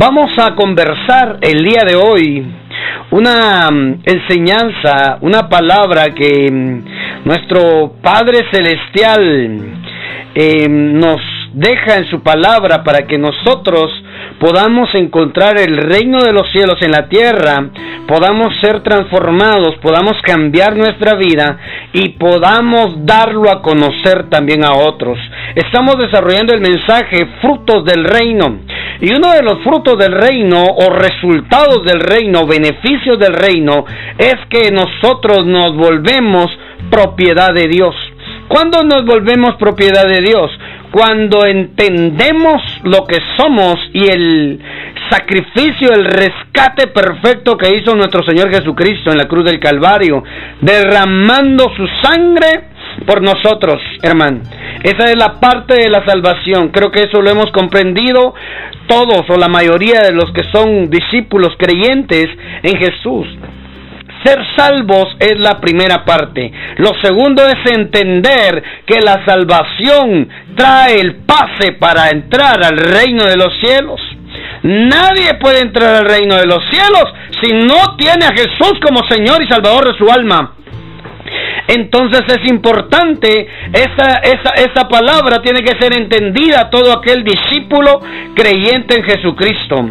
Vamos a conversar el día de hoy una mm, enseñanza, una palabra que mm, nuestro Padre Celestial eh, nos deja en su palabra para que nosotros podamos encontrar el reino de los cielos en la tierra, podamos ser transformados, podamos cambiar nuestra vida y podamos darlo a conocer también a otros. Estamos desarrollando el mensaje frutos del reino. Y uno de los frutos del reino o resultados del reino, beneficios del reino, es que nosotros nos volvemos propiedad de Dios. ¿Cuándo nos volvemos propiedad de Dios? Cuando entendemos lo que somos y el sacrificio, el rescate perfecto que hizo nuestro Señor Jesucristo en la cruz del Calvario, derramando su sangre por nosotros, hermano. Esa es la parte de la salvación. Creo que eso lo hemos comprendido todos o la mayoría de los que son discípulos creyentes en Jesús. Ser salvos es la primera parte. Lo segundo es entender que la salvación trae el pase para entrar al reino de los cielos. Nadie puede entrar al reino de los cielos si no tiene a Jesús como Señor y Salvador de su alma. Entonces es importante, esa, esa, esa palabra tiene que ser entendida todo aquel discípulo creyente en Jesucristo.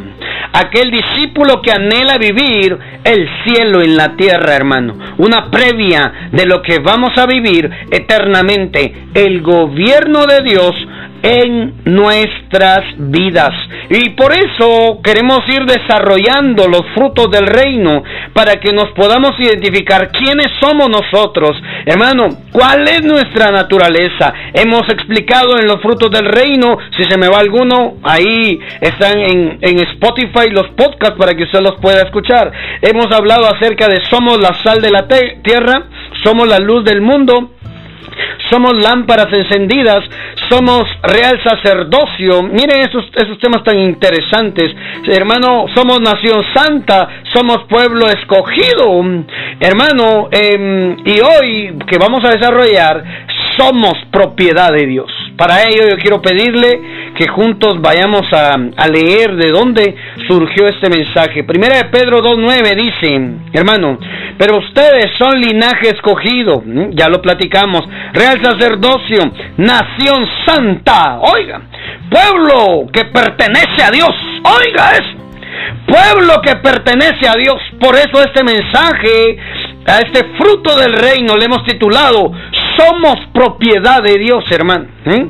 Aquel discípulo que anhela vivir el cielo en la tierra, hermano. Una previa de lo que vamos a vivir eternamente. El gobierno de Dios en nuestras vidas. Y por eso queremos ir desarrollando los frutos del reino para que nos podamos identificar quiénes somos nosotros. Hermano, ¿cuál es nuestra naturaleza? Hemos explicado en los frutos del reino, si se me va alguno, ahí están en, en Spotify los podcasts para que usted los pueda escuchar. Hemos hablado acerca de somos la sal de la tierra, somos la luz del mundo, somos lámparas encendidas, somos real sacerdocio. Miren esos, esos temas tan interesantes. Hermano, somos nación santa, somos pueblo escogido. Hermano, em, y hoy que vamos a desarrollar, somos propiedad de Dios. Para ello yo quiero pedirle que juntos vayamos a, leer de dónde surgió este mensaje. Primera de Pedro 2.9 dice, hermano, pero ustedes son linaje escogido, ya lo platicamos, real sacerdocio, nación santa, oiga, pueblo que pertenece a Dios, oiga eso pueblo que pertenece a Dios. Por eso este mensaje, a este fruto del reino, le hemos titulado somos propiedad de Dios, hermano. ¿eh?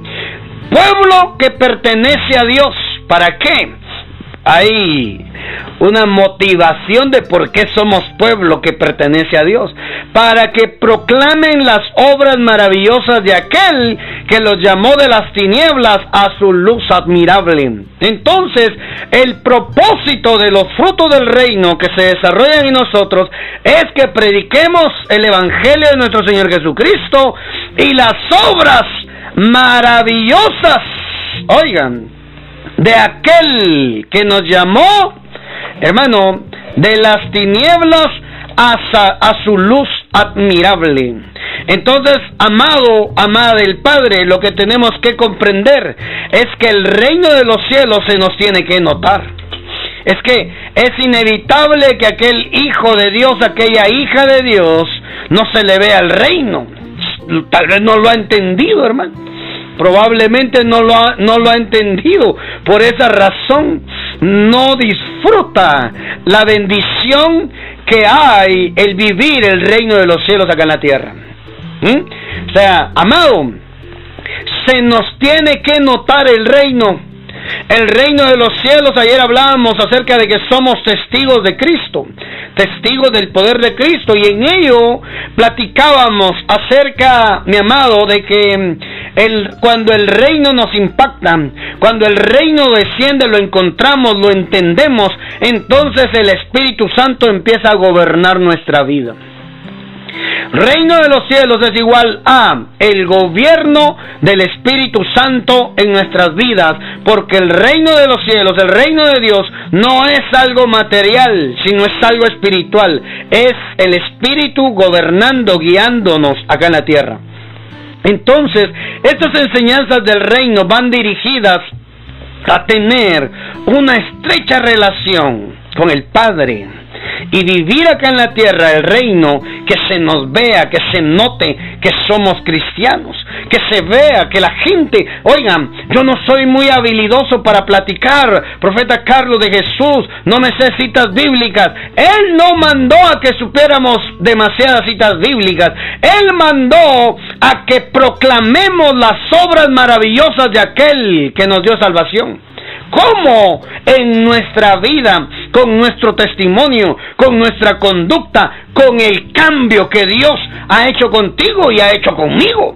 Pueblo que pertenece a Dios. ¿Para qué? Hay una motivación de por qué somos pueblo que pertenece a Dios, para que proclamen las obras maravillosas de aquel que los llamó de las tinieblas a su luz admirable. Entonces, el propósito de los frutos del reino que se desarrollan en nosotros es que prediquemos el Evangelio de nuestro Señor Jesucristo y las obras maravillosas, oigan, de aquel que nos llamó, hermano, de las tinieblas a, su luz admirable. Entonces, amado, amada del Padre, lo que tenemos que comprender es que el reino de los cielos se nos tiene que notar. Es que es inevitable que aquel hijo de Dios, aquella hija de Dios, no se le vea el reino. Tal vez no lo ha entendido, hermano probablemente no lo ha, no lo ha entendido. Por esa razón no disfruta la bendición que hay el vivir el reino de los cielos acá en la tierra. ¿Mm? O sea, amado, se nos tiene que notar el reino el reino de los cielos, ayer hablábamos acerca de que somos testigos de Cristo, testigos del poder de Cristo, y en ello platicábamos acerca, mi amado, de que mm, el, cuando el reino nos impacta, cuando el reino desciende, lo encontramos, lo entendemos, entonces el Espíritu Santo empieza a gobernar nuestra vida. Reino de los cielos es igual a el gobierno del Espíritu Santo en nuestras vidas, porque el reino de los cielos, el reino de Dios, no es algo material, sino es algo espiritual. Es el Espíritu gobernando, guiándonos acá en la tierra. Entonces, estas enseñanzas del reino van dirigidas a tener una estrecha relación con el Padre y vivir acá en la tierra el reino, que se nos vea, que se note que somos cristianos, que se vea, que la gente, oigan, yo no soy muy habilidoso para platicar, profeta Carlos de Jesús, no me sé citas bíblicas, Él no mandó a que supiéramos demasiadas citas bíblicas, Él mandó a que proclamemos las obras maravillosas de aquel que nos dio salvación cómo en nuestra vida, con nuestro testimonio, con nuestra conducta, con el cambio que Dios ha hecho contigo y ha hecho conmigo.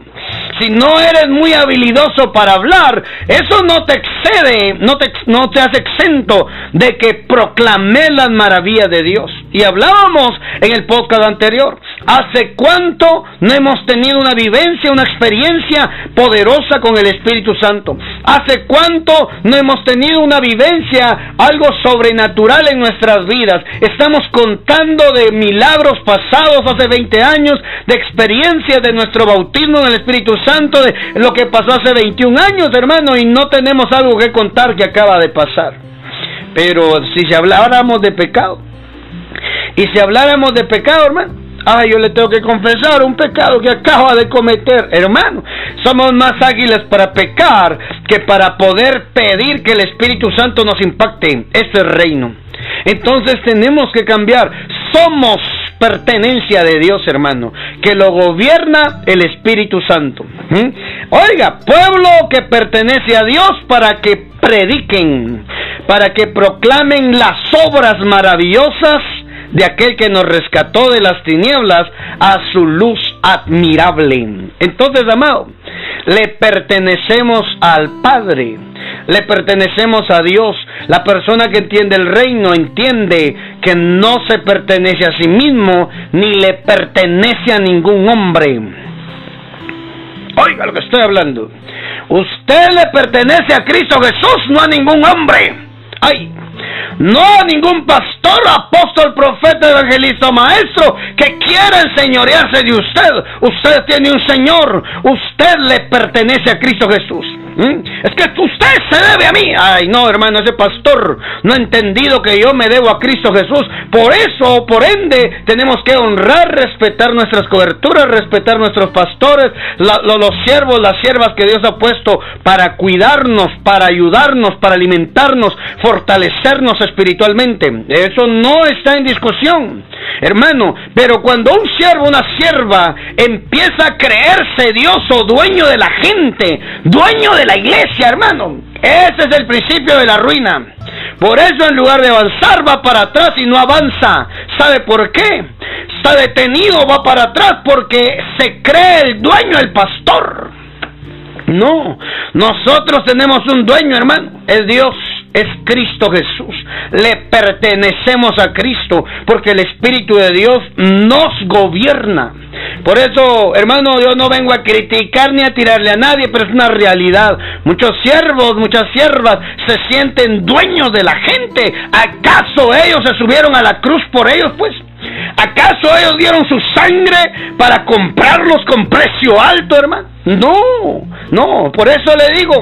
Si no eres muy habilidoso para hablar, eso no te excede, no te, no te hace exento de que proclamé las maravillas de Dios. Y hablábamos en el podcast anterior, ¿hace cuánto no hemos tenido una vivencia, una experiencia poderosa con el Espíritu Santo? ¿Hace cuánto no hemos tenido una vivencia, algo sobrenatural en nuestras vidas? Estamos contando de milagros pasados hace 20 años, de experiencias de nuestro bautismo en el Espíritu Santo, de lo que pasó hace 21 años, hermano, y no tenemos algo que contar que acaba de pasar. Pero si se habláramos de pecado, y si habláramos de pecado, hermano, ay, yo le tengo que confesar un pecado que acaba de cometer, hermano. Somos más ágiles para pecar que para poder pedir que el Espíritu Santo nos impacte ese reino. Entonces tenemos que cambiar. Somos pertenencia de Dios, hermano, que lo gobierna el Espíritu Santo. ¿Mm? Oiga, pueblo que pertenece a Dios para que prediquen, para que proclamen las obras maravillosas de aquel que nos rescató de las tinieblas a su luz admirable. Entonces, amado, le pertenecemos al Padre, le pertenecemos a Dios. La persona que entiende el reino entiende que no se pertenece a sí mismo ni le pertenece a ningún hombre. Oiga lo que estoy hablando. Usted le pertenece a Cristo Jesús, no a ningún hombre. Ay, no a ningún pastor, apóstol, profeta, evangelista maestro que quiera enseñorearse de usted. Usted tiene un Señor, usted le pertenece a Cristo Jesús. ¿Mm? Es que usted se debe a mí. Ay, no, hermano, ese pastor no ha entendido que yo me debo a Cristo Jesús. Por eso, por ende, tenemos que honrar, respetar nuestras coberturas, respetar nuestros pastores, los siervos, las siervas que Dios ha puesto para cuidarnos, para ayudarnos, para alimentarnos, fortalecernos espiritualmente. Eso no está en discusión, hermano. Pero cuando un siervo, una sierva, empieza a creerse Dios o dueño de la gente, dueño de la iglesia, hermano, ese es el principio de la ruina. Por eso en lugar de avanzar va para atrás y no avanza. ¿Sabe por qué? Está detenido, va para atrás porque se cree el dueño, el pastor. No, nosotros tenemos un dueño, hermano, es Dios es Cristo Jesús. Le pertenecemos a Cristo porque el Espíritu de Dios nos gobierna. Por eso, hermano, yo no vengo a criticar ni a tirarle a nadie, pero es una realidad. Muchos siervos, muchas siervas se sienten dueños de la gente. ¿Acaso ellos se subieron a la cruz por ellos, pues? ¿Acaso ellos dieron su sangre para comprarlos con precio alto, hermano? No, no, por eso le digo,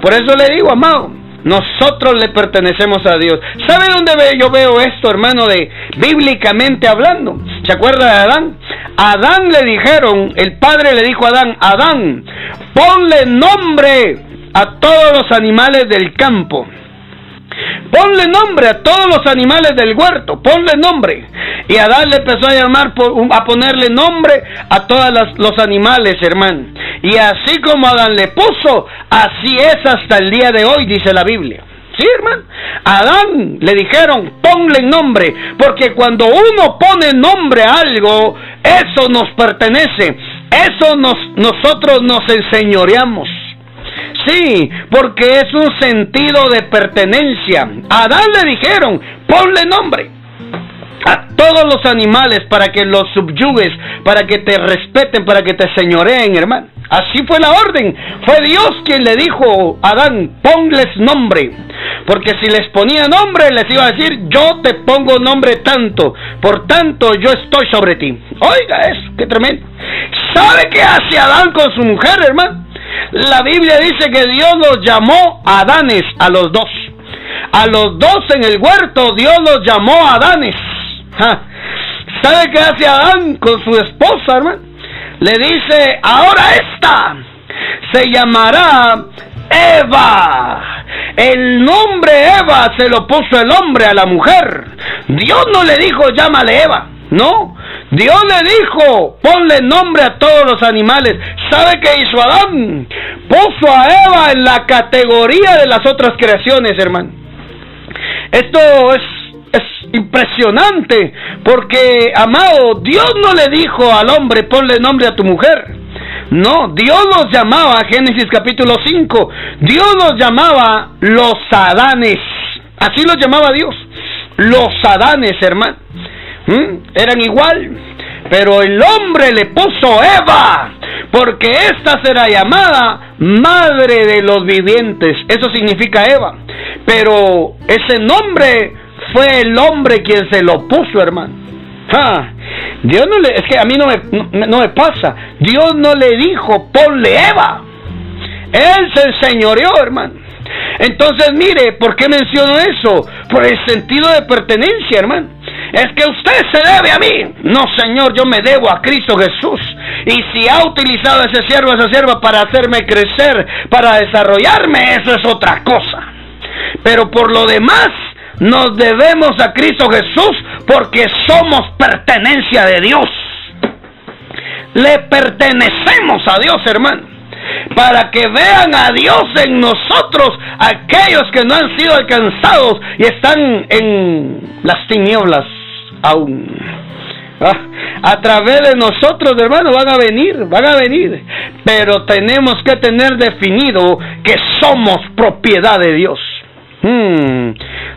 por eso le digo, amado, nosotros le pertenecemos a Dios. ¿Sabe dónde yo veo esto, hermano, de bíblicamente hablando? ¿Se acuerda de Adán? Adán le dijeron, el padre le dijo a Adán, Adán, ponle nombre a todos los animales del campo. Ponle nombre a todos los animales del huerto, ponle nombre. Y Adán le empezó a llamar, a ponerle nombre a todos los animales, hermano. Y así como Adán le puso, así es hasta el día de hoy, dice la Biblia. Sí, hermano. Adán le dijeron, ponle nombre, porque cuando uno pone nombre a algo, eso nos pertenece, eso nos, nosotros nos enseñoreamos. Sí, porque es un sentido de pertenencia. A Adán le dijeron, ponle nombre a todos los animales para que los subyugues, para que te respeten, para que te señoreen, hermano. Así fue la orden. Fue Dios quien le dijo a Adán, ponles nombre. Porque si les ponía nombre, les iba a decir, yo te pongo nombre tanto. Por tanto, yo estoy sobre ti. Oiga eso, qué tremendo. ¿Sabe qué hace Adán con su mujer, hermano? La Biblia dice que Dios los llamó Adanes a los dos. A los dos en el huerto Dios los llamó Adanes. ¿Sabe qué hace Adán con su esposa, hermano? Le dice, ahora esta se llamará Eva. El nombre Eva se lo puso el hombre a la mujer. Dios no le dijo llámale Eva. No, Dios le dijo, ponle nombre a todos los animales. ¿Sabe qué hizo Adán? Puso a Eva en la categoría de las otras creaciones, hermano. Esto es, es impresionante, porque, amado, Dios no le dijo al hombre, ponle nombre a tu mujer. No, Dios los llamaba, Génesis capítulo 5, Dios los llamaba los Adanes. Así los llamaba Dios. Los Adanes, hermano. ¿Mm? Eran igual. Pero el hombre le puso Eva, porque ésta será llamada madre de los vivientes. Eso significa Eva. Pero ese nombre fue el hombre quien se lo puso, hermano. Dios no le, es que a mí no me, no, me pasa. Dios no le dijo, ponle Eva. Él se enseñoreó, hermano. Entonces, mire, ¿por qué menciono eso? Por el sentido de pertenencia, hermano. Es que usted se debe a mí. No, Señor, yo me debo a Cristo Jesús. Y si ha utilizado ese siervo, esa sierva para hacerme crecer, para desarrollarme, eso es otra cosa. Pero por lo demás, nos debemos a Cristo Jesús porque somos pertenencia de Dios. Le pertenecemos a Dios, hermano. Para que vean a Dios en nosotros, aquellos que no han sido alcanzados y están en las tinieblas aún. Ah, a través de nosotros, hermano, van a venir, van a venir. Pero tenemos que tener definido que somos propiedad de Dios. Hmm.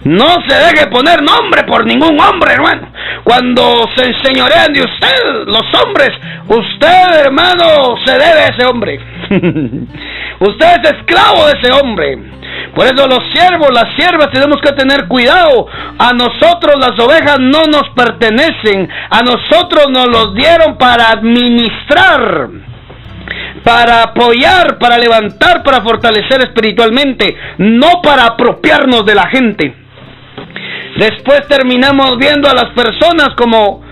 No se deje poner nombre por ningún hombre, hermano. Cuando se enseñorean de usted, los hombres, usted, hermano, se debe a ese hombre. usted es esclavo de ese hombre. Por eso los siervos, las siervas, tenemos que tener cuidado. A nosotros las ovejas no nos pertenecen. A nosotros nos los dieron para administrar para apoyar, para levantar, para fortalecer espiritualmente, no para apropiarnos de la gente. Después terminamos viendo a las personas como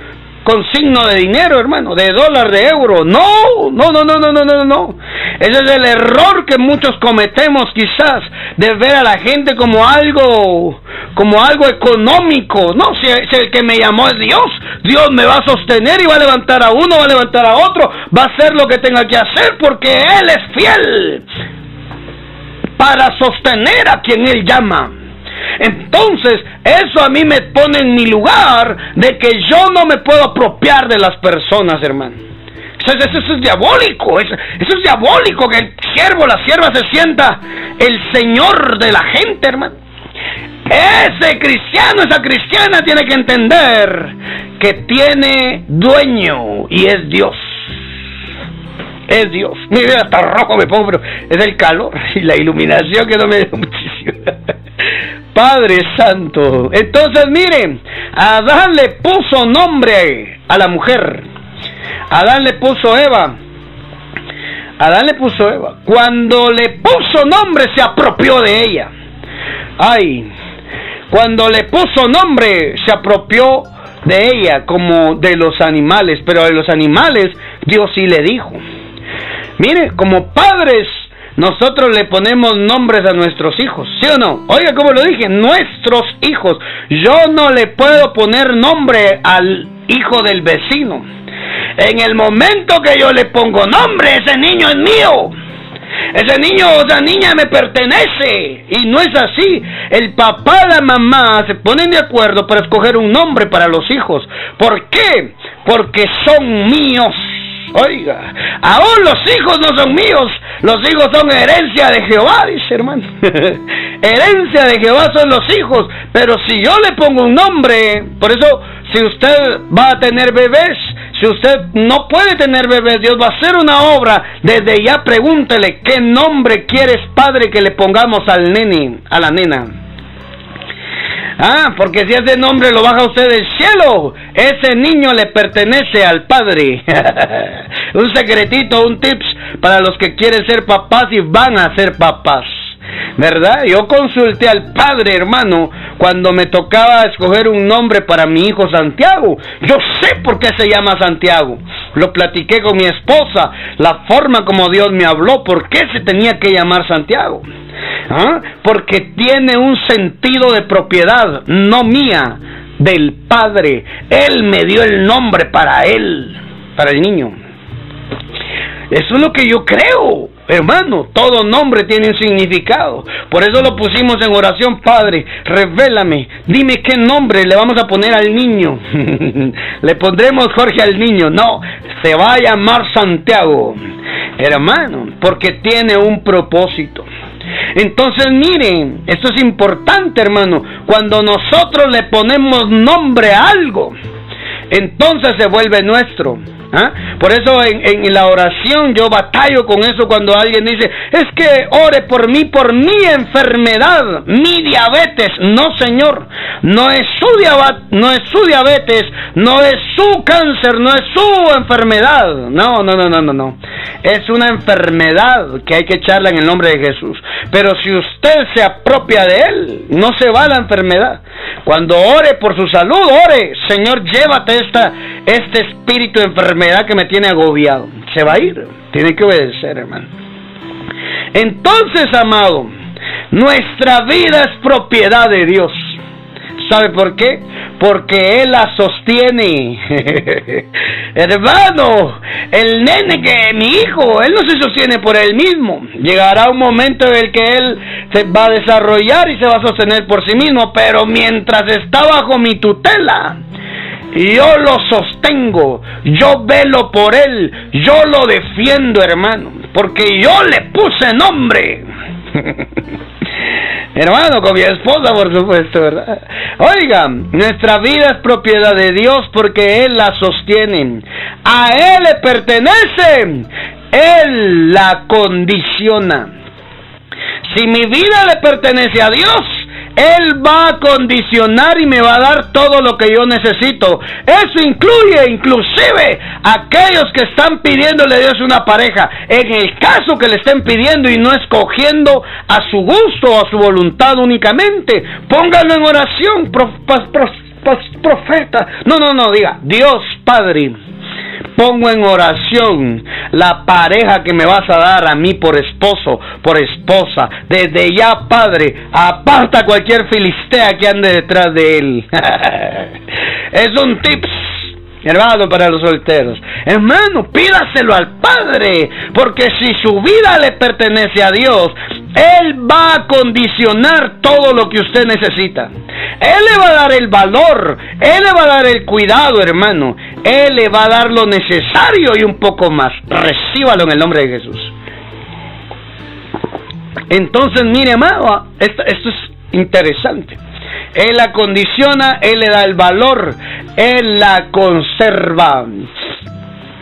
con signo de dinero, hermano, de dólar, de euro. No, no, no, no, no, no, no, no. Ese es el error que muchos cometemos quizás, de ver a la gente como algo, como algo económico. No, si, si el que me llamó es Dios, Dios me va a sostener y va a levantar a uno, va a levantar a otro, va a hacer lo que tenga que hacer porque Él es fiel para sostener a quien Él llama. Entonces, eso a mí me pone en mi lugar de que yo no me puedo apropiar de las personas, hermano. Eso, es diabólico, eso, es diabólico que el siervo, la sierva se sienta el señor de la gente, hermano. Ese cristiano, esa cristiana tiene que entender que tiene dueño y es Dios. Es Dios. Mire, hasta rojo me pongo, pero es el calor y la iluminación que no me da muchísimo. Padre Santo. Entonces, miren, Adán le puso nombre a la mujer. Adán le puso Eva. Adán le puso Eva. Cuando le puso nombre, se apropió de ella. Ay, cuando le puso nombre, se apropió de ella como de los animales. Pero de los animales, Dios sí le dijo. Mire, como padres nosotros le ponemos nombres a nuestros hijos, ¿sí o no? Oiga, como lo dije, nuestros hijos. Yo no le puedo poner nombre al hijo del vecino. En el momento que yo le pongo nombre, ese niño es mío. Ese niño o esa niña me pertenece. Y no es así. El papá y la mamá se ponen de acuerdo para escoger un nombre para los hijos. ¿Por qué? Porque son míos. Oiga, aún los hijos no son míos, los hijos son herencia de Jehová, dice hermano. herencia de Jehová son los hijos, pero si yo le pongo un nombre, por eso si usted va a tener bebés, si usted no puede tener bebés, Dios va a hacer una obra, desde ya pregúntele qué nombre quieres, padre, que le pongamos al nene, a la nena. Ah, porque si ese nombre lo baja usted del cielo, ese niño le pertenece al Padre. un secretito, un tips para los que quieren ser papás y van a ser papás. ¿Verdad? Yo consulté al padre, hermano, cuando me tocaba escoger un nombre para mi hijo Santiago. Yo sé por qué se llama Santiago. Lo platiqué con mi esposa, la forma como Dios me habló, por qué se tenía que llamar Santiago. ¿Ah? Porque tiene un sentido de propiedad, no mía, del Padre. Él me dio el nombre para él, para el niño. Eso es lo que yo creo. Hermano, todo nombre tiene un significado. Por eso lo pusimos en oración, Padre, revélame, dime qué nombre le vamos a poner al niño. le pondremos Jorge al niño. No, se va a llamar Santiago. Hermano, porque tiene un propósito. Entonces miren, esto es importante hermano, cuando nosotros le ponemos nombre a algo, entonces se vuelve nuestro. ¿Ah? Por eso en, la oración yo batallo con eso cuando alguien dice, es que ore por mí, por mi enfermedad, mi diabetes. No, Señor, no es su, diabetes, no es su cáncer, no es su enfermedad. No, no, no, no, no, no. Es una enfermedad que hay que echarla en el nombre de Jesús. Pero si usted se apropia de él, no se va la enfermedad. Cuando ore por su salud, ore, Señor, llévate esta, este espíritu de enfermedad que me tiene agobiado. Se va a ir, tiene que obedecer, hermano. Entonces, amado, nuestra vida es propiedad de Dios. ¿Sabe por qué? Porque Él la sostiene. Hermano, el nene que mi hijo, Él no se sostiene por Él mismo. Llegará un momento en el que Él se va a desarrollar y se va a sostener por sí mismo. Pero mientras está bajo mi tutela, yo lo sostengo, yo velo por Él, yo lo defiendo, hermano. Porque yo le puse nombre. Hermano, con mi esposa, por supuesto, ¿verdad? Oigan, nuestra vida es propiedad de Dios porque Él la sostiene. A Él le pertenece. Él la condiciona. Si mi vida le pertenece a Dios, él va a condicionar y me va a dar todo lo que yo necesito. Eso incluye inclusive aquellos que están pidiéndole a Dios una pareja. En el caso que le estén pidiendo y no escogiendo a su gusto o a su voluntad únicamente, póngalo en oración, profeta. No, no, no, diga, Dios Padre pongo en oración la pareja que me vas a dar a mí por esposo, por esposa. Desde ya, Padre, aparta cualquier filistea que ande detrás de él. es un tips. Hermano, para los solteros. Hermano, pídaselo al Padre. Porque si su vida le pertenece a Dios, Él va a condicionar todo lo que usted necesita. Él le va a dar el valor, Él le va a dar el cuidado, hermano. Él le va a dar lo necesario y un poco más. Recíbalo en el nombre de Jesús. Entonces, mire, amado, esto, esto es interesante. Él la condiciona, Él le da el valor, Él la conserva.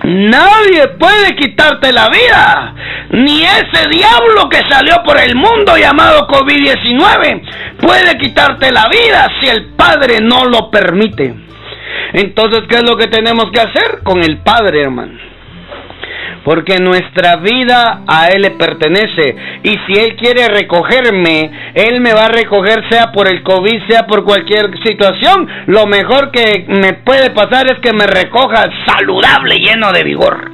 Nadie puede quitarte la vida, ni ese diablo que salió por el mundo llamado COVID-19 puede quitarte la vida si el Padre no lo permite. Entonces, ¿qué es lo que tenemos que hacer con el Padre, hermano? Porque nuestra vida a Él le pertenece. Y si Él quiere recogerme, Él me va a recoger sea por el COVID, sea por cualquier situación. Lo mejor que me puede pasar es que me recoja saludable, lleno de vigor.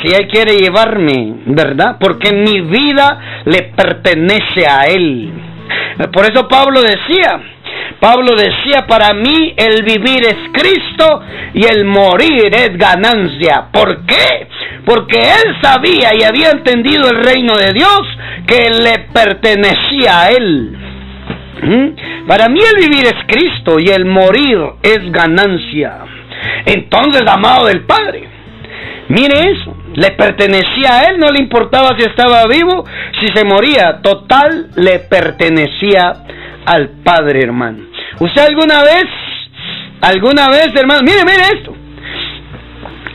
Si Él quiere llevarme, ¿verdad? Porque mi vida le pertenece a Él. Por eso Pablo decía, Pablo decía, para mí el vivir es Cristo y el morir es ganancia. ¿Por qué? porque él sabía y había entendido el reino de Dios que le pertenecía a él. ¿Mm? Para mí el vivir es Cristo y el morir es ganancia. Entonces, amado del Padre, mire eso, le pertenecía a él, no le importaba si estaba vivo, si se moría, total le pertenecía al Padre, hermano. ¿Usted alguna vez, alguna vez, hermano, mire, mire esto,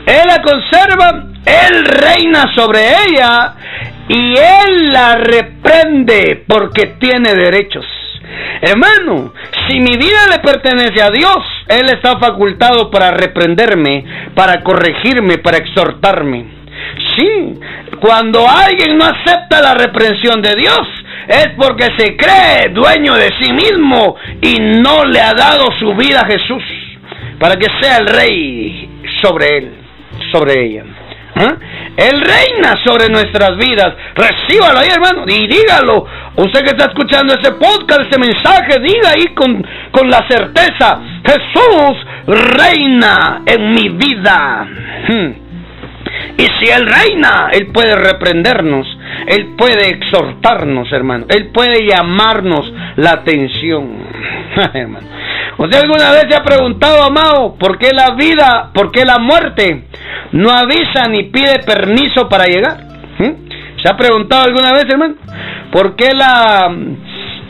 él la conserva él reina sobre ella y Él la reprende porque tiene derechos. Hermano, si mi vida le pertenece a Dios, Él está facultado para reprenderme, para corregirme, para exhortarme. Sí, cuando alguien no acepta la reprensión de Dios, es porque se cree dueño de sí mismo y no le ha dado su vida a Jesús para que sea el rey sobre él, sobre ella. ¿Ah? Él reina sobre nuestras vidas. Recíbalo ahí, hermano, y dígalo. Usted que está escuchando este podcast, este mensaje, diga ahí con, con la certeza, Jesús reina en mi vida. Hmm. Y si Él reina, Él puede reprendernos, Él puede exhortarnos, hermano, Él puede llamarnos la atención, hermano. ¿Usted alguna vez se ha preguntado, amado, por qué la vida, por qué la muerte no avisa ni pide permiso para llegar? ¿Mm? ¿Se ha preguntado alguna vez, hermano? ¿Por qué la,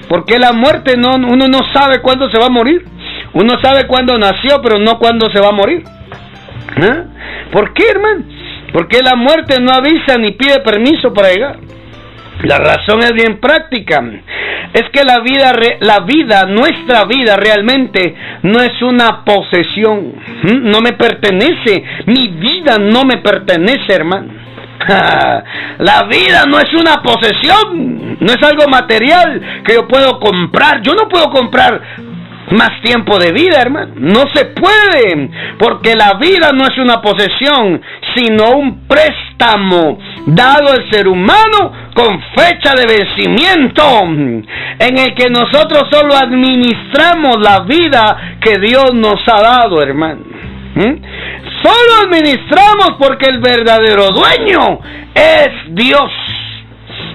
por qué la muerte no, uno no sabe cuándo se va a morir? Uno sabe cuándo nació, pero no cuándo se va a morir. ¿Ah? ¿Por qué, hermano? Porque la muerte no avisa ni pide permiso para llegar. La razón es bien práctica. Es que la vida, la vida, nuestra vida realmente no es una posesión. No me pertenece. Mi vida no me pertenece, hermano. La vida no es una posesión, no es algo material que yo puedo comprar. Yo no puedo comprar más tiempo de vida, hermano. No se puede, porque la vida no es una posesión, sino un préstamo dado al ser humano con fecha de vencimiento, en el que nosotros solo administramos la vida que Dios nos ha dado, hermano. ¿Mm? Solo administramos porque el verdadero dueño es Dios.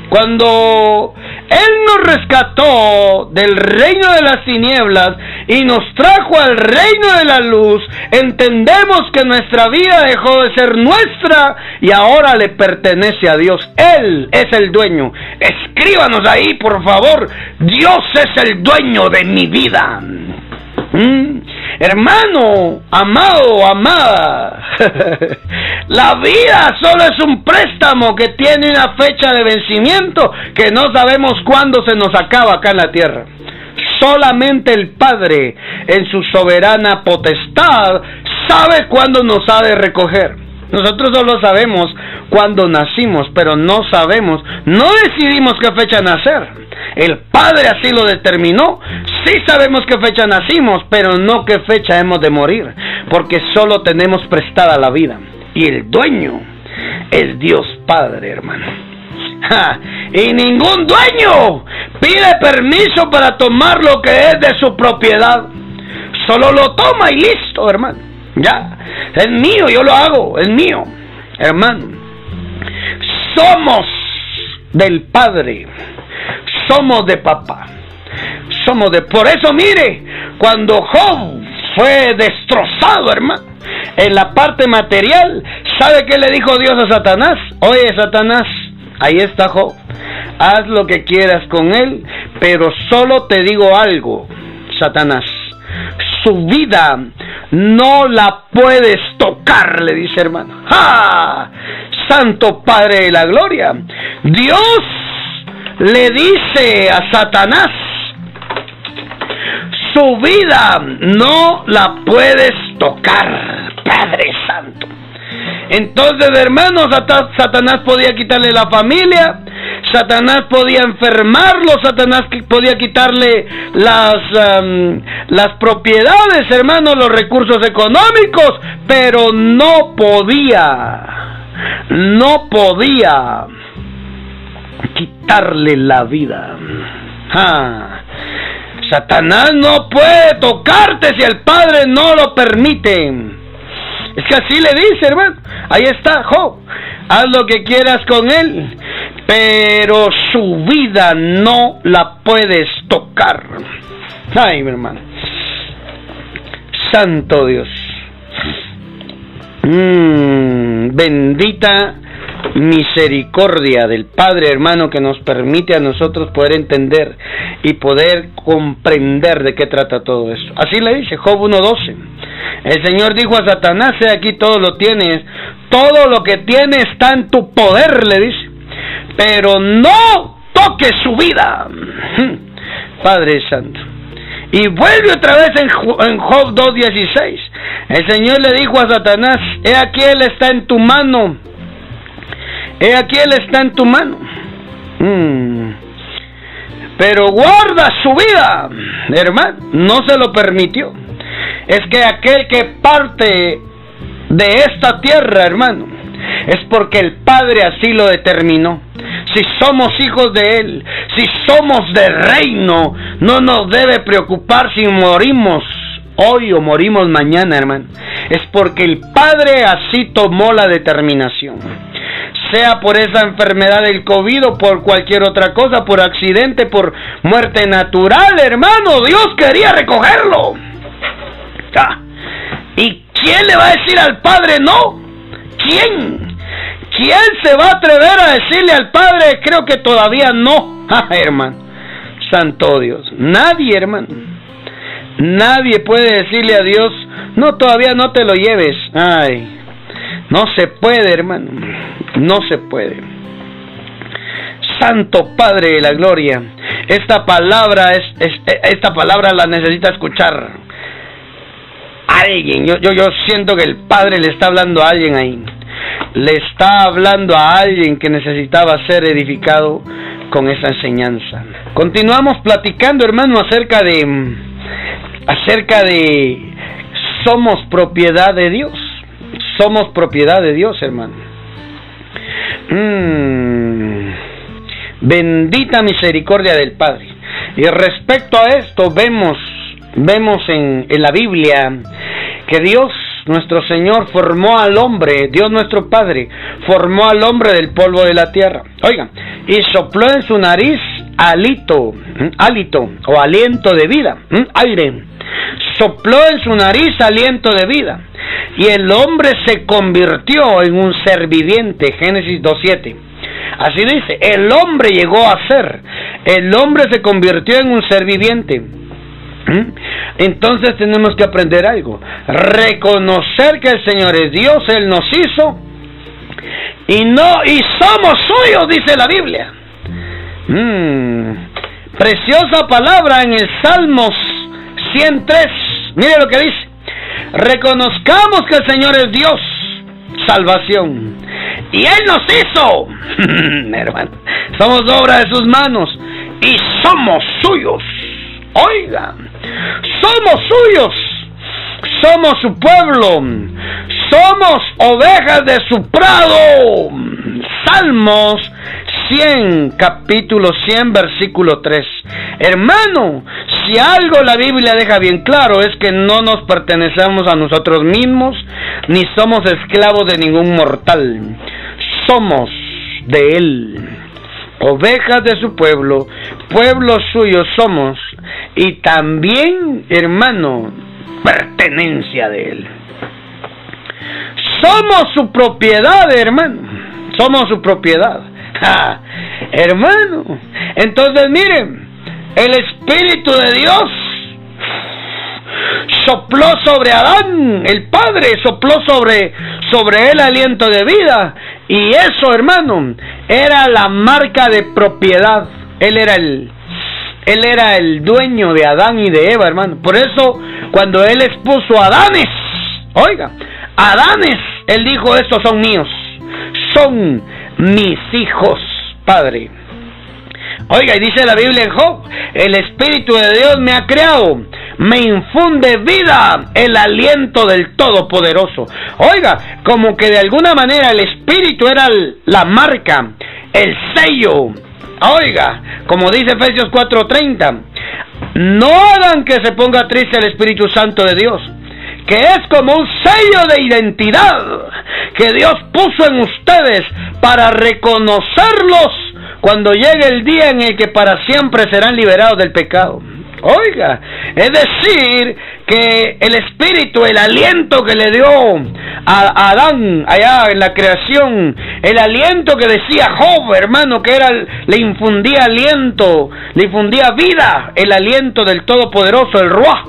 Cuando Él nos rescató del reino de las tinieblas y nos trajo al reino de la luz, entendemos que nuestra vida dejó de ser nuestra y ahora le pertenece a Dios. Él es el dueño. Escríbanos ahí, por favor. Dios es el dueño de mi vida. ¿Mm? Hermano, amado, amada, la vida solo es un préstamo que tiene una fecha de vencimiento que no sabemos cuándo se nos acaba acá en la tierra. Solamente el Padre, en su soberana potestad, sabe cuándo nos ha de recoger. Nosotros solo sabemos cuándo nacimos, pero no sabemos, no decidimos qué fecha nacer. El Padre así lo determinó. Sí sabemos qué fecha nacimos, pero no qué fecha hemos de morir, porque solo tenemos prestada la vida. Y el dueño es Dios Padre, hermano. y ningún dueño pide permiso para tomar lo que es de su propiedad. Solo lo toma y listo, hermano. Ya, es mío, yo lo hago, es mío, hermano. Somos del Padre somos de papá. Somos de... Por eso mire, cuando Job fue destrozado, hermano, en la parte material, ¿sabe qué le dijo Dios a Satanás? Oye, Satanás, ahí está Job. Haz lo que quieras con él, pero solo te digo algo, Satanás. Su vida no la puedes tocar, le dice hermano. ¡Ja! Santo Padre de la Gloria. Dios le dice a Satanás, su vida no la puedes tocar, Padre Santo. Entonces, hermanos, Satanás podía quitarle la familia, Satanás podía enfermarlo, Satanás podía quitarle las, las propiedades, hermanos, los recursos económicos, pero no podía, no podía quitarle la vida. Satanás no puede tocarte si el Padre no lo permite. Es que así le dice, hermano. Ahí está, Job. Haz lo que quieras con él, pero su vida no la puedes tocar. Ay, mi hermano. Santo Dios. Mm, bendita misericordia del Padre hermano que nos permite a nosotros poder entender y poder comprender de qué trata todo esto. Así le dice Job 1.12. El Señor dijo a Satanás, he aquí todo lo tienes, todo lo que tienes está en tu poder, le dice, pero no toques su vida. Padre Santo. Y vuelve otra vez en Job 2.16. El Señor le dijo a Satanás, he aquí Él está en tu mano. He aquí Él está en tu mano. Mm. Pero guarda su vida, hermano. No se lo permitió. Es que aquel que parte de esta tierra, hermano, es porque el Padre así lo determinó. Si somos hijos de Él, si somos de reino, no nos debe preocupar si morimos hoy o morimos mañana, hermano. Es porque el Padre así tomó la determinación. Sea por esa enfermedad del COVID o por cualquier otra cosa, por accidente, por muerte natural, hermano, Dios quería recogerlo. ¿Y quién le va a decir al Padre no? ¿Quién? ¿Quién se va a atrever a decirle al Padre? Creo que todavía no. Ah, hermano. Santo Dios. Nadie, hermano. Nadie puede decirle a Dios, no, todavía no te lo lleves. Ay, no se puede, hermano. No se puede. Santo Padre de la Gloria. Esta palabra es, esta palabra la necesita escuchar alguien. Yo, yo, yo siento que el Padre le está hablando a alguien ahí. Le está hablando a alguien que necesitaba ser edificado con esa enseñanza. Continuamos platicando, hermano, acerca de acerca de somos propiedad de Dios. Somos propiedad de Dios, hermano. Mm. bendita misericordia del Padre. Y respecto a esto vemos vemos en, en la Biblia que Dios nuestro Señor formó al hombre, Dios nuestro Padre, formó al hombre del polvo de la tierra. Oiga, y sopló en su nariz alito, hálito o aliento de vida, aire. Sopló en su nariz aliento de vida. Y el hombre se convirtió en un ser viviente, Génesis 2.7. Así dice, el hombre llegó a ser, el hombre se convirtió en un ser viviente. ¿Mm? Entonces tenemos que aprender algo. Reconocer que el Señor es Dios, Él nos hizo y no y somos suyos, dice la Biblia. Mm. Preciosa palabra en el Salmos 103. Mire lo que dice. Reconozcamos que el Señor es Dios, salvación. Y Él nos hizo, hermano. Somos obra de sus manos y somos suyos. Oiga, somos suyos, somos su pueblo, somos ovejas de su prado. Salmos 100, capítulo 100, versículo 3. Hermano, si algo la Biblia deja bien claro es que no nos pertenecemos a nosotros mismos, ni somos esclavos de ningún mortal. Somos de Él ovejas de su pueblo, pueblo suyo somos, y también, hermano, pertenencia de Él. Somos su propiedad, hermano. Somos su propiedad. Hermano. Entonces, miren, el Espíritu de Dios sopló sobre Adán, el Padre sopló sobre, sobre él aliento de vida. Y eso, hermano, era la marca de propiedad. Él era el, él era el dueño de Adán y de Eva, hermano. Por eso, cuando él expuso a Adanes, oiga, Adanes, él dijo, estos son míos, son mis hijos, Padre. Oiga, y dice la Biblia en Job, el Espíritu de Dios me ha creado, me infunde vida el aliento del Todopoderoso. Oiga, como que de alguna manera el Espíritu era la marca, el sello. Oiga, como dice Efesios 4:30, no hagan que se ponga triste el Espíritu Santo de Dios que es como un sello de identidad que Dios puso en ustedes para reconocerlos cuando llegue el día en el que para siempre serán liberados del pecado. Oiga, es decir, que el espíritu, el aliento que le dio a Adán allá en la creación, el aliento que decía Job, hermano, que era le infundía aliento, le infundía vida, el aliento del Todopoderoso, el Ruah,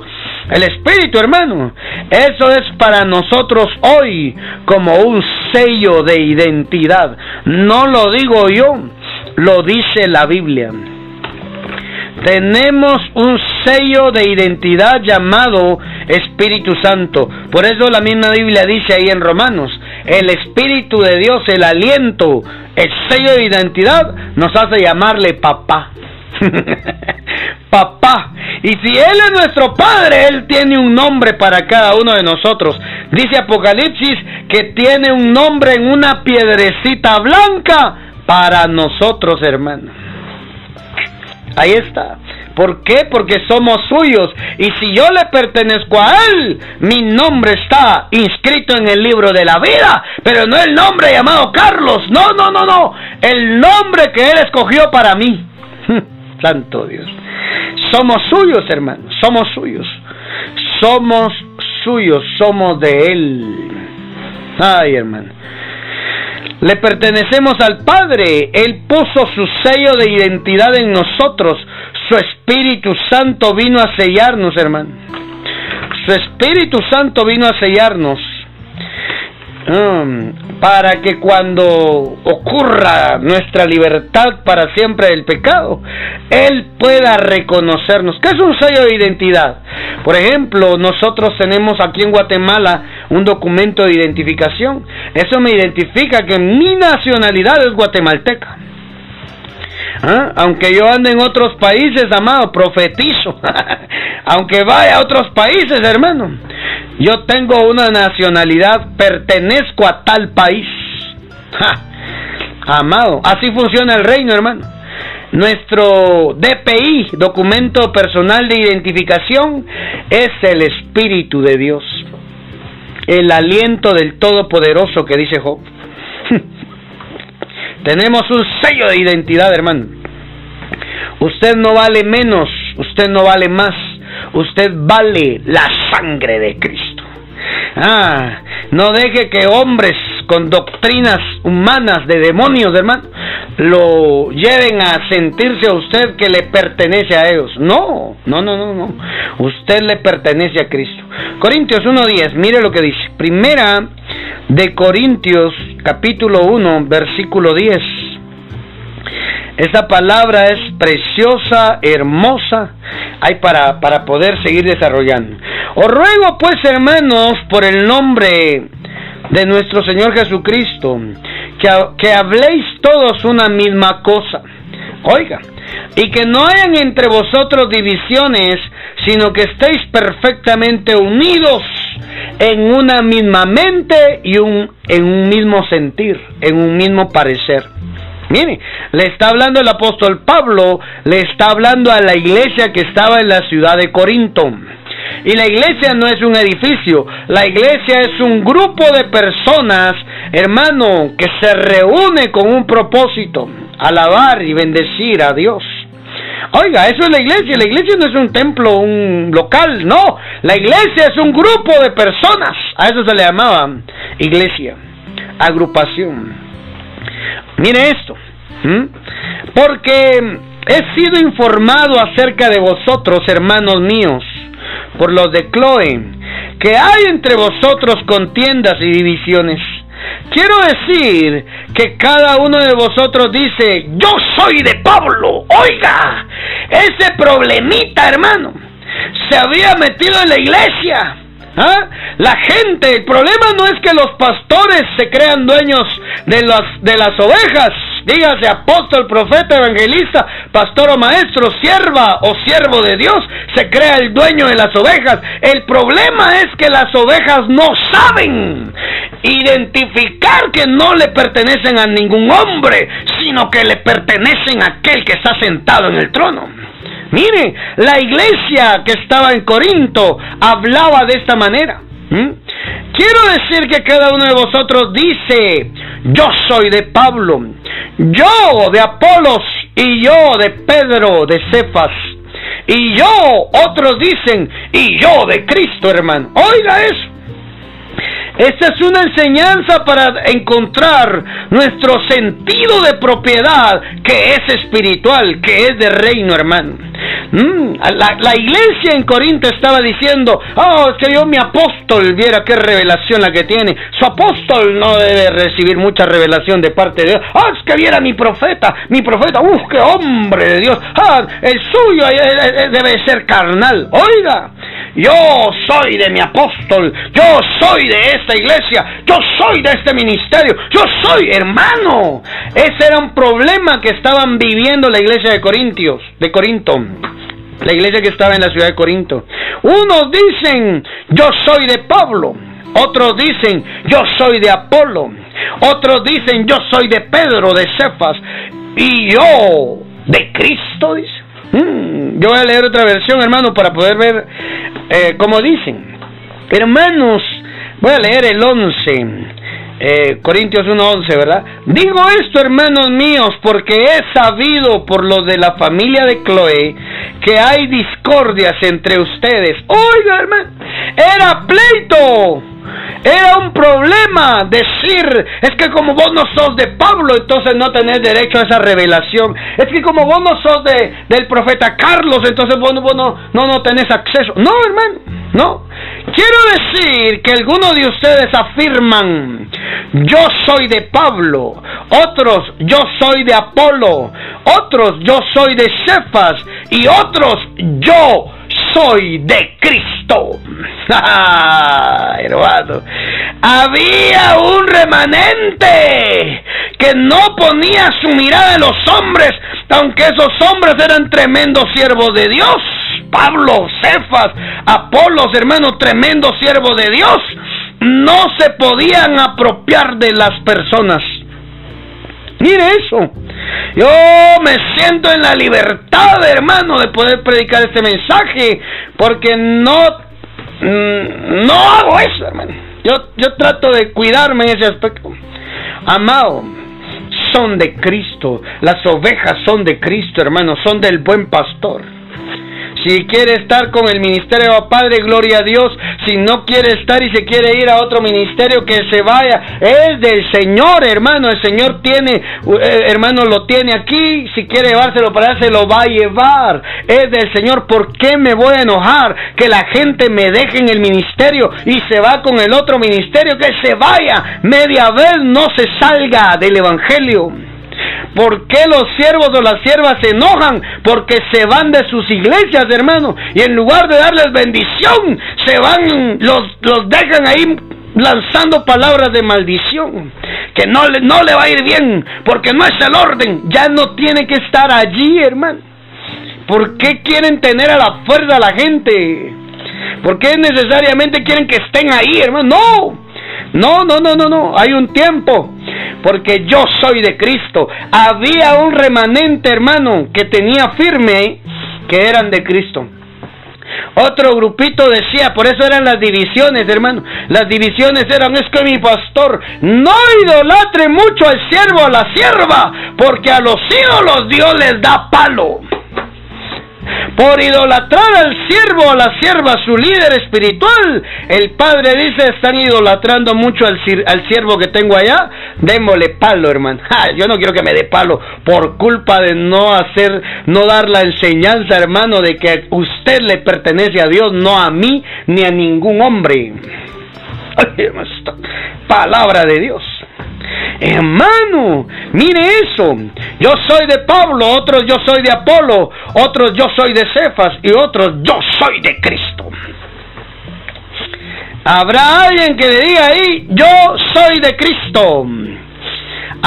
el espíritu, hermano. Eso es para nosotros hoy como un sello de identidad. No lo digo yo, lo dice la Biblia. Tenemos un sello de identidad llamado Espíritu Santo. Por eso la misma Biblia dice ahí en Romanos, el Espíritu de Dios, el aliento, el sello de identidad nos hace llamarle papá. papá. Y si Él es nuestro Padre, Él tiene un nombre para cada uno de nosotros. Dice Apocalipsis que tiene un nombre en una piedrecita blanca para nosotros, hermanos. Ahí está. ¿Por qué? Porque somos suyos. Y si yo le pertenezco a Él, mi nombre está inscrito en el libro de la vida. Pero no el nombre llamado Carlos. No, no, no, no. El nombre que Él escogió para mí. Santo Dios. Somos suyos, hermanos. Somos suyos. Somos suyos. Somos de Él. Ay, hermano. Le pertenecemos al Padre. Él puso su sello de identidad en nosotros. Su Espíritu Santo vino a sellarnos, hermano. Su Espíritu Santo vino a sellarnos. Mm, para que cuando ocurra nuestra libertad para siempre del pecado, Él pueda reconocernos. ¿Qué es un sello de identidad? Por ejemplo, nosotros tenemos aquí en Guatemala un documento de identificación. Eso me identifica que mi nacionalidad es guatemalteca. ¿Ah? Aunque yo ande en otros países, amado, profetizo. Aunque vaya a otros países, hermano. Yo tengo una nacionalidad, pertenezco a tal país. Amado, así funciona el reino, hermano. Nuestro DPI, documento personal de identificación, es el Espíritu de Dios. El aliento del Todopoderoso que dice Job. Tenemos un sello de identidad, hermano. Usted no vale menos, usted no vale más, usted vale la sangre de Cristo. Ah, no deje que hombres con doctrinas humanas de demonios, hermano, lo lleven a sentirse a usted que le pertenece a ellos. No, no, no, no, no. Usted le pertenece a Cristo. Corintios 1.10, mire lo que dice. Primera de Corintios capítulo 1, versículo 10. Esta palabra es preciosa, hermosa, hay para, para poder seguir desarrollando. Os ruego pues, hermanos, por el nombre de nuestro Señor Jesucristo, que, que habléis todos una misma cosa. Oiga, y que no hayan entre vosotros divisiones, sino que estéis perfectamente unidos en una misma mente y un, en un mismo sentir, en un mismo parecer. Mire, le está hablando el apóstol Pablo, le está hablando a la iglesia que estaba en la ciudad de Corinto. Y la iglesia no es un edificio, la iglesia es un grupo de personas, hermano, que se reúne con un propósito, alabar y bendecir a Dios. Oiga, eso es la iglesia. La iglesia no es un templo, un local, no. La iglesia es un grupo de personas. A eso se le llamaba iglesia, agrupación. Mire esto. Porque he sido informado acerca de vosotros, hermanos míos, por los de Chloe, que hay entre vosotros contiendas y divisiones. Quiero decir que cada uno de vosotros dice, yo soy de Pablo. Oiga, ese problemita, hermano, se había metido en la iglesia. ¿Ah? La gente, el problema no es que los pastores se crean dueños de las, de las ovejas, dígase apóstol, profeta, evangelista, pastor o maestro, sierva o siervo de Dios, se crea el dueño de las ovejas. El problema es que las ovejas no saben identificar que no le pertenecen a ningún hombre, sino que le pertenecen a aquel que está sentado en el trono. Mire, la iglesia que estaba en Corinto hablaba de esta manera. Quiero decir que cada uno de vosotros dice, yo soy de Pablo, yo de Apolos y yo de Pedro, de Cefas. Y yo, otros dicen, y yo de Cristo, hermano. Oiga eso. Esta es una enseñanza para encontrar nuestro sentido de propiedad que es espiritual, que es de reino, hermano. Mm, la, iglesia en Corinto estaba diciendo, oh, que yo mi apóstol viera qué revelación la que tiene. Su apóstol no debe recibir mucha revelación de parte de Dios. Oh, es que viera mi profeta, mi profeta, uff, qué hombre de Dios. Ah, el suyo debe ser carnal. Oiga, yo soy de mi apóstol, yo soy de esta iglesia, yo soy de este ministerio, yo soy hermano. Ese era un problema que estaban viviendo la iglesia de Corintios, de Corinto. La iglesia que estaba en la ciudad de Corinto. Unos dicen, yo soy de Pablo. Otros dicen, yo soy de Apolo. Otros dicen, yo soy de Pedro, de Cefas. Y yo, de Cristo, dice. Mm, yo voy a leer otra versión, hermano, para poder ver eh, cómo dicen. Hermanos, voy a leer el 11. Eh, Corintios 1.11, ¿verdad? Digo esto, hermanos míos, porque he sabido por los de la familia de Chloe que hay discordias entre ustedes. Oiga, hermano, era pleito. Era un problema decir, es que como vos no sos de Pablo, entonces no tenés derecho a esa revelación. Es que como vos no sos de, del profeta Carlos, entonces vos, no, no, no tenés acceso. No, hermano, no. Quiero decir que algunos de ustedes afirman, yo soy de Pablo, otros, yo soy de Apolo, otros, yo soy de Cefas y otros, yo soy de Cristo. Había un remanente que no ponía su mirada en los hombres, aunque esos hombres eran tremendos siervos de Dios. Pablo, Cefas, Apolos, hermanos, tremendos siervos de Dios, no se podían apropiar de las personas. Mire eso. Yo me siento en la libertad, hermano, de poder predicar este mensaje, porque no, mm, no hago eso, hermano. Yo, yo trato de cuidarme en ese aspecto. Amado, son de Cristo. Las ovejas son de Cristo, hermano, son del buen pastor. Si quiere estar con el ministerio, Padre, gloria a Dios. Si no quiere estar y se quiere ir a otro ministerio, que se vaya. Es del Señor, hermano. El Señor tiene, eh, hermano, lo tiene aquí. Si quiere llevárselo para allá, se lo va a llevar. Es del Señor. ¿Por qué me voy a enojar? Que la gente me deje en el ministerio y se va con el otro ministerio. Que se vaya. Media vez no se salga del Evangelio. ¿Por qué los siervos o las siervas se enojan? Porque se van de sus iglesias, hermano. Y en lugar de darles bendición, se van, los, los dejan ahí lanzando palabras de maldición. Que no le, no le va a ir bien, porque no es el orden. Ya no tiene que estar allí, hermano. ¿Por qué quieren tener a la fuerza a la gente? ¿Por qué necesariamente quieren que estén ahí, hermano? No. No, no, no, no, no. Hay un tiempo. Porque yo soy de Cristo. Había un remanente, hermano, que tenía firme que eran de Cristo. Otro grupito decía, por eso eran las divisiones, hermano. Las divisiones eran, es que mi pastor no idolatre mucho al siervo a la sierva, porque a los ídolos Dios les da palo. Por idolatrar al siervo o a la sierva, su líder espiritual, el padre dice, están idolatrando mucho al, al siervo que tengo allá, démosle palo, hermano. yo no quiero que me dé palo por culpa de no hacer, no dar la enseñanza, hermano, de que usted le pertenece a Dios, no a mí ni a ningún hombre. Palabra de Dios. Hermano, mire eso. Yo soy de Pablo, otros yo soy de Apolo, otros yo soy de Cefas y otros yo soy de Cristo. Habrá alguien que le diga ahí, yo soy de Cristo.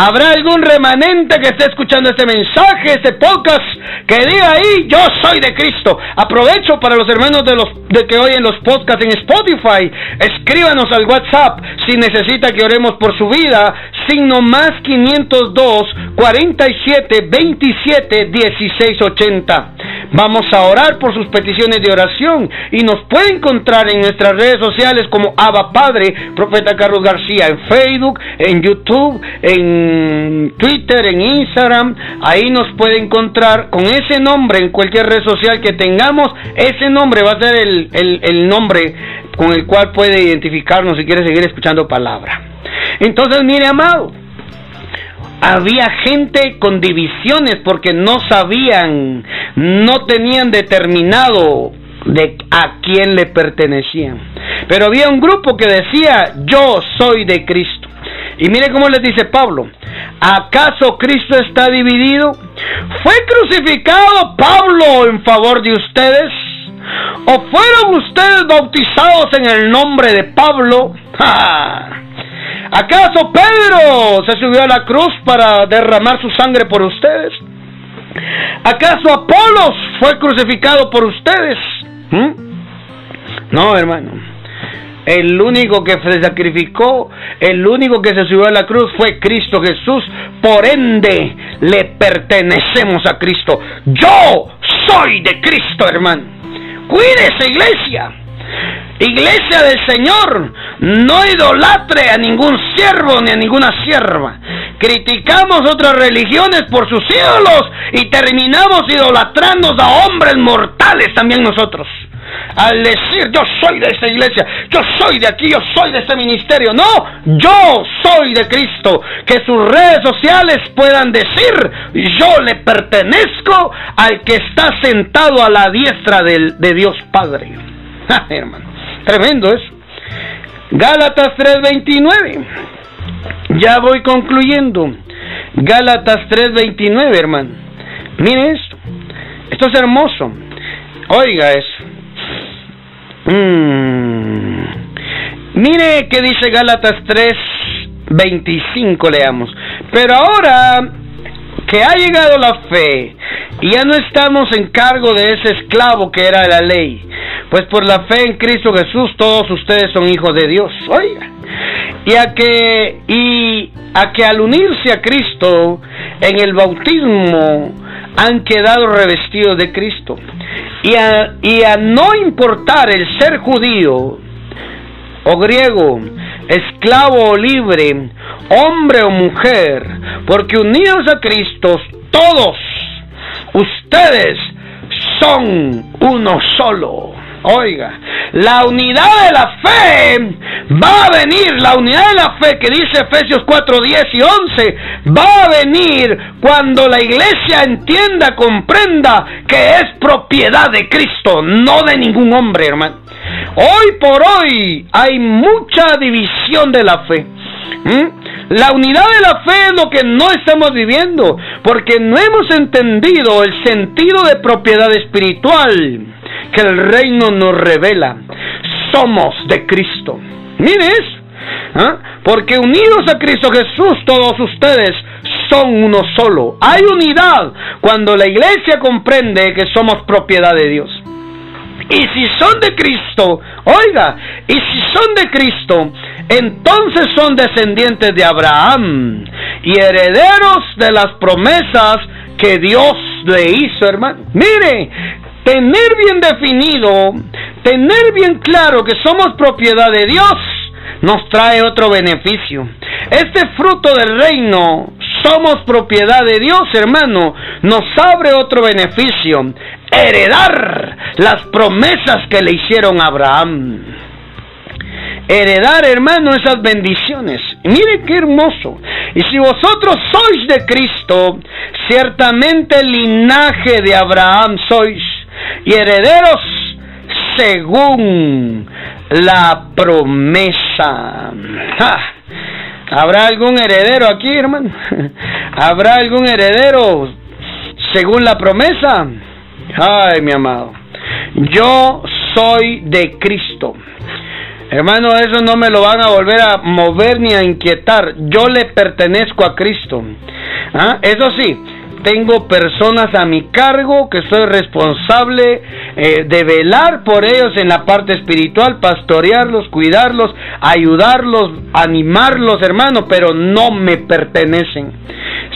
Habrá algún remanente que esté escuchando este mensaje, este podcast, que diga ahí, yo soy de Cristo. Aprovecho para los hermanos de los de que oyen los podcasts en Spotify, escríbanos al WhatsApp si necesita que oremos por su vida, signo más 502 47 27 16 80. Vamos a orar por sus peticiones de oración y nos puede encontrar en nuestras redes sociales como Abba Padre, Profeta Carlos García, en Facebook, en YouTube, en Twitter, en Instagram, ahí nos puede encontrar con ese nombre en cualquier red social que tengamos, ese nombre va a ser el, el nombre con el cual puede identificarnos si quiere seguir escuchando palabra. Entonces, mire, amado, había gente con divisiones porque no sabían, no tenían determinado de a quién le pertenecían. Pero había un grupo que decía, yo soy de Cristo. Y mire cómo les dice Pablo, ¿acaso Cristo está dividido? ¿Fue crucificado Pablo en favor de ustedes? ¿O fueron ustedes bautizados en el nombre de Pablo? ¿Acaso Pedro se subió a la cruz para derramar su sangre por ustedes? ¿Acaso Apolos fue crucificado por ustedes? ¿Mm? No, hermano. El único que se sacrificó, el único que se subió a la cruz fue Cristo Jesús. Por ende, le pertenecemos a Cristo. Yo soy de Cristo, hermano. Cuídese, iglesia. Iglesia del Señor, no idolatre a ningún siervo ni a ninguna sierva. Criticamos otras religiones por sus ídolos y terminamos idolatrando a hombres mortales también nosotros. Al decir yo soy de esa iglesia, yo soy de aquí, yo soy de ese ministerio. No, yo soy de Cristo. Que sus redes sociales puedan decir yo le pertenezco al que está sentado a la diestra de, de Dios Padre. hermano. Tremendo eso. Gálatas 3:29. Ya voy concluyendo. Gálatas 3:29, hermano. Mire esto. Esto es hermoso. Oiga eso. Mm. Mire que dice Gálatas 3:25, leamos. Pero ahora que ha llegado la fe y ya no estamos en cargo de ese esclavo que era la ley, pues por la fe en Cristo Jesús todos ustedes son hijos de Dios. Oiga. Y a que y a que al unirse a Cristo en el bautismo han quedado revestidos de Cristo. Y a, y a no importar el ser judío o griego, esclavo o libre, hombre o mujer, porque unidos a Cristo todos ustedes son uno solo. Oiga, la unidad de la fe va a venir, la unidad de la fe que dice Efesios 4, 10 y 11, va a venir cuando la iglesia entienda, comprenda que es propiedad de Cristo, no de ningún hombre, hermano. Hoy por hoy hay mucha división de la fe. La unidad de la fe es lo que no estamos viviendo, porque no hemos entendido el sentido de propiedad espiritual que el reino nos revela. Somos de Cristo. Mires, ¿ah? porque unidos a Cristo Jesús todos ustedes son uno solo. Hay unidad cuando la iglesia comprende que somos propiedad de Dios. Y si son de Cristo, oiga, y si son de Cristo, entonces son descendientes de Abraham y herederos de las promesas que Dios le hizo, hermano. Mire, tener bien definido, tener bien claro que somos propiedad de Dios, nos trae otro beneficio. Este fruto del reino, somos propiedad de Dios, hermano, nos abre otro beneficio, heredar las promesas que le hicieron a Abraham. Heredar, hermano, esas bendiciones. mire qué hermoso. Y si vosotros sois de Cristo, ciertamente el linaje de Abraham sois y herederos según la promesa. ¿Habrá algún heredero aquí, hermano? ¿Habrá algún heredero según la promesa? Ay, mi amado. Yo soy de Cristo. Hermano, eso no me lo van a volver a mover ni a inquietar. Yo le pertenezco a Cristo. ¿Ah? Eso sí, tengo personas a mi cargo que soy responsable eh, de velar por ellos en la parte espiritual, pastorearlos, cuidarlos, ayudarlos, animarlos, hermano, pero no me pertenecen.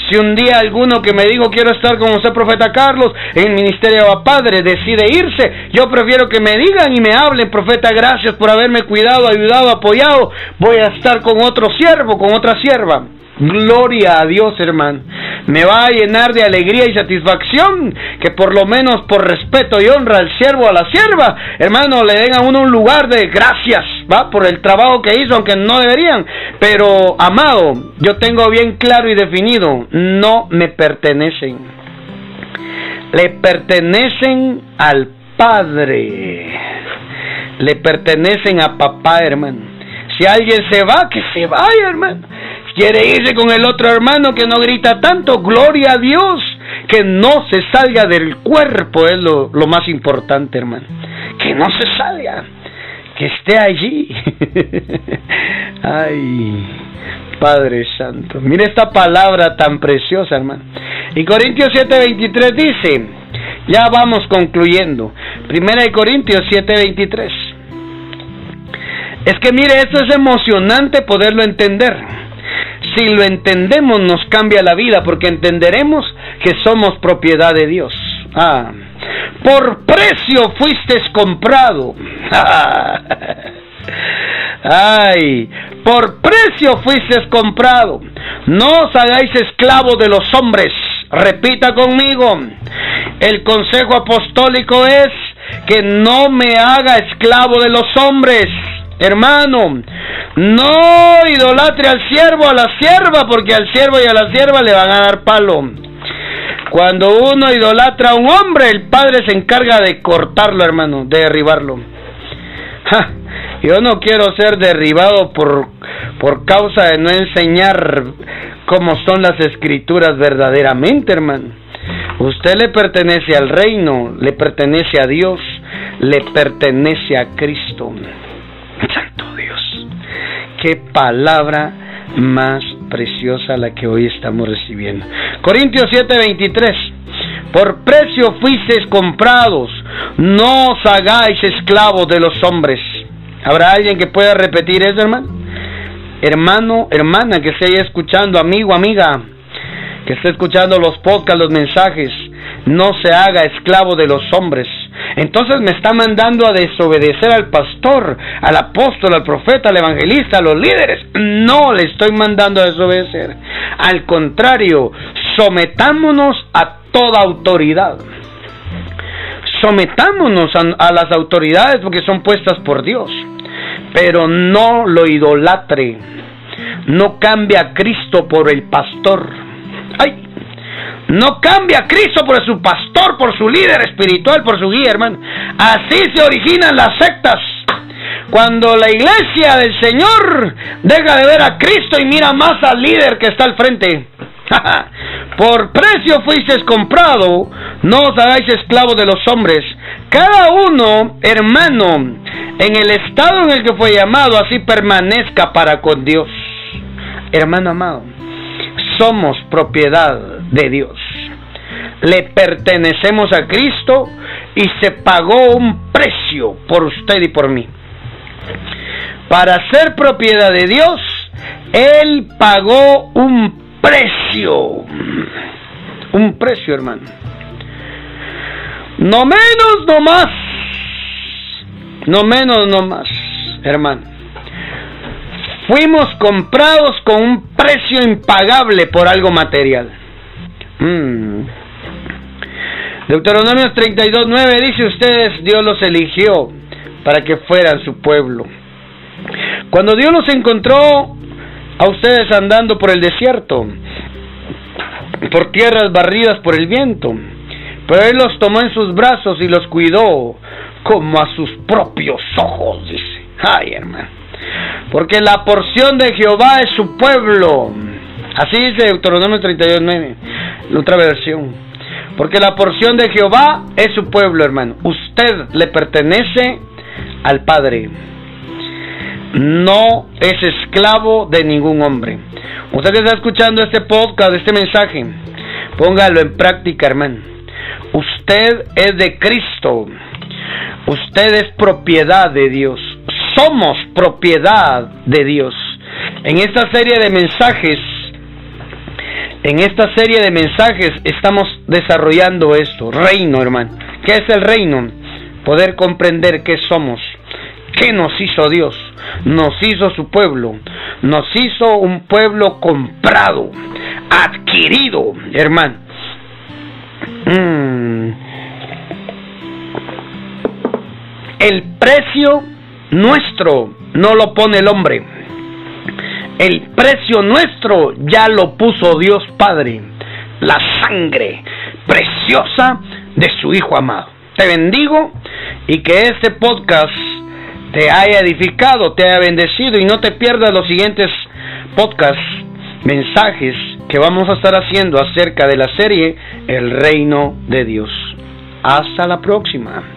Si un día alguno que me digo quiero estar con usted, profeta Carlos, en el ministerio de Padre, decide irse, yo prefiero que me digan y me hablen, profeta, gracias por haberme cuidado, ayudado, apoyado, voy a estar con otro siervo, con otra sierva. Gloria a Dios, hermano. Me va a llenar de alegría y satisfacción que por lo menos por respeto y honra al siervo a la sierva, hermano, le den a uno un lugar de gracias, ¿va? Por el trabajo que hizo, aunque no deberían. Pero, amado, yo tengo bien claro y definido, no me pertenecen. Le pertenecen al Padre. Le pertenecen a papá, hermano. Si alguien se va, que se vaya, hermano quiere irse con el otro hermano que no grita tanto, gloria a Dios, que no se salga del cuerpo es lo, lo más importante, hermano. Que no se salga, que esté allí. Ay, Padre Santo. Mire esta palabra tan preciosa, hermano. Y Corintios 7:23 dice, ya vamos concluyendo. Primera de Corintios 7:23. Es que mire, esto es emocionante poderlo entender si lo entendemos nos cambia la vida porque entenderemos que somos propiedad de Dios. Ah, por precio fuiste comprado. Ay, por precio fuiste comprado. No os hagáis esclavos de los hombres. Repita conmigo. El consejo apostólico es que no me haga esclavo de los hombres. Hermano, no idolatre al siervo, a la sierva, porque al siervo y a la sierva le van a dar palo. Cuando uno idolatra a un hombre, el padre se encarga de cortarlo, hermano, de derribarlo. yo no quiero ser derribado por, por causa de no enseñar cómo son las escrituras verdaderamente, hermano. Usted le pertenece al reino, le pertenece a Dios, le pertenece a Cristo. Santo Dios. Qué palabra más preciosa la que hoy estamos recibiendo. Corintios 7:23. Por precio fuisteis comprados, no os hagáis esclavos de los hombres. ¿Habrá alguien que pueda repetir eso, hermano? Hermano, hermana, que esté escuchando, amigo, amiga, que esté escuchando los podcasts, los mensajes, no se haga esclavo de los hombres. Entonces me está mandando a desobedecer al pastor, al apóstol, al profeta, al evangelista, a los líderes. No le estoy mandando a desobedecer. Al contrario, sometámonos a toda autoridad. Sometámonos a, las autoridades porque son puestas por Dios. Pero no lo idolatre. No cambia a Cristo por el pastor. No cambia a Cristo por su pastor, por su líder espiritual, por su guía, hermano. Así se originan las sectas. Cuando la iglesia del Señor deja de ver a Cristo y mira más al líder que está al frente. por precio fuisteis comprado, no os hagáis esclavos de los hombres. Cada uno, hermano, en el estado en el que fue llamado, así permanezca para con Dios. Hermano amado, somos propiedad de Dios. Le pertenecemos a Cristo y se pagó un precio por usted y por mí. Para ser propiedad de Dios, Él pagó un precio. Un precio, hermano. No menos, no más. No menos, no más, hermano. Fuimos comprados con un precio impagable por algo material. Mm. Deuteronomio 32.9 dice ustedes, Dios los eligió para que fueran su pueblo. Cuando Dios los encontró a ustedes andando por el desierto, por tierras barridas por el viento, pero Él los tomó en sus brazos y los cuidó como a sus propios ojos, dice. Ay, hermano. Porque la porción de Jehová es su pueblo. Así dice Deuteronomio 32.9 la otra versión. Porque la porción de Jehová es su pueblo, hermano. Usted le pertenece al Padre. No es esclavo de ningún hombre. Usted que está escuchando este podcast, este mensaje, póngalo en práctica, hermano. Usted es de Cristo. Usted es propiedad de Dios. Somos propiedad de Dios. En esta serie de mensajes en esta serie de mensajes estamos desarrollando esto, reino, hermano. ¿Qué es el reino? Poder comprender qué somos, ¿Qué nos hizo Dios? Nos hizo su pueblo. Nos hizo un pueblo comprado, adquirido, hermano. Mm. El precio nuestro no lo pone el hombre. El precio nuestro ya lo puso Dios Padre. La sangre preciosa de su Hijo amado. Te bendigo y que este podcast te haya edificado, te haya bendecido y no te pierdas los siguientes podcasts, mensajes que vamos a estar haciendo acerca de la serie El reino de Dios. Hasta la próxima.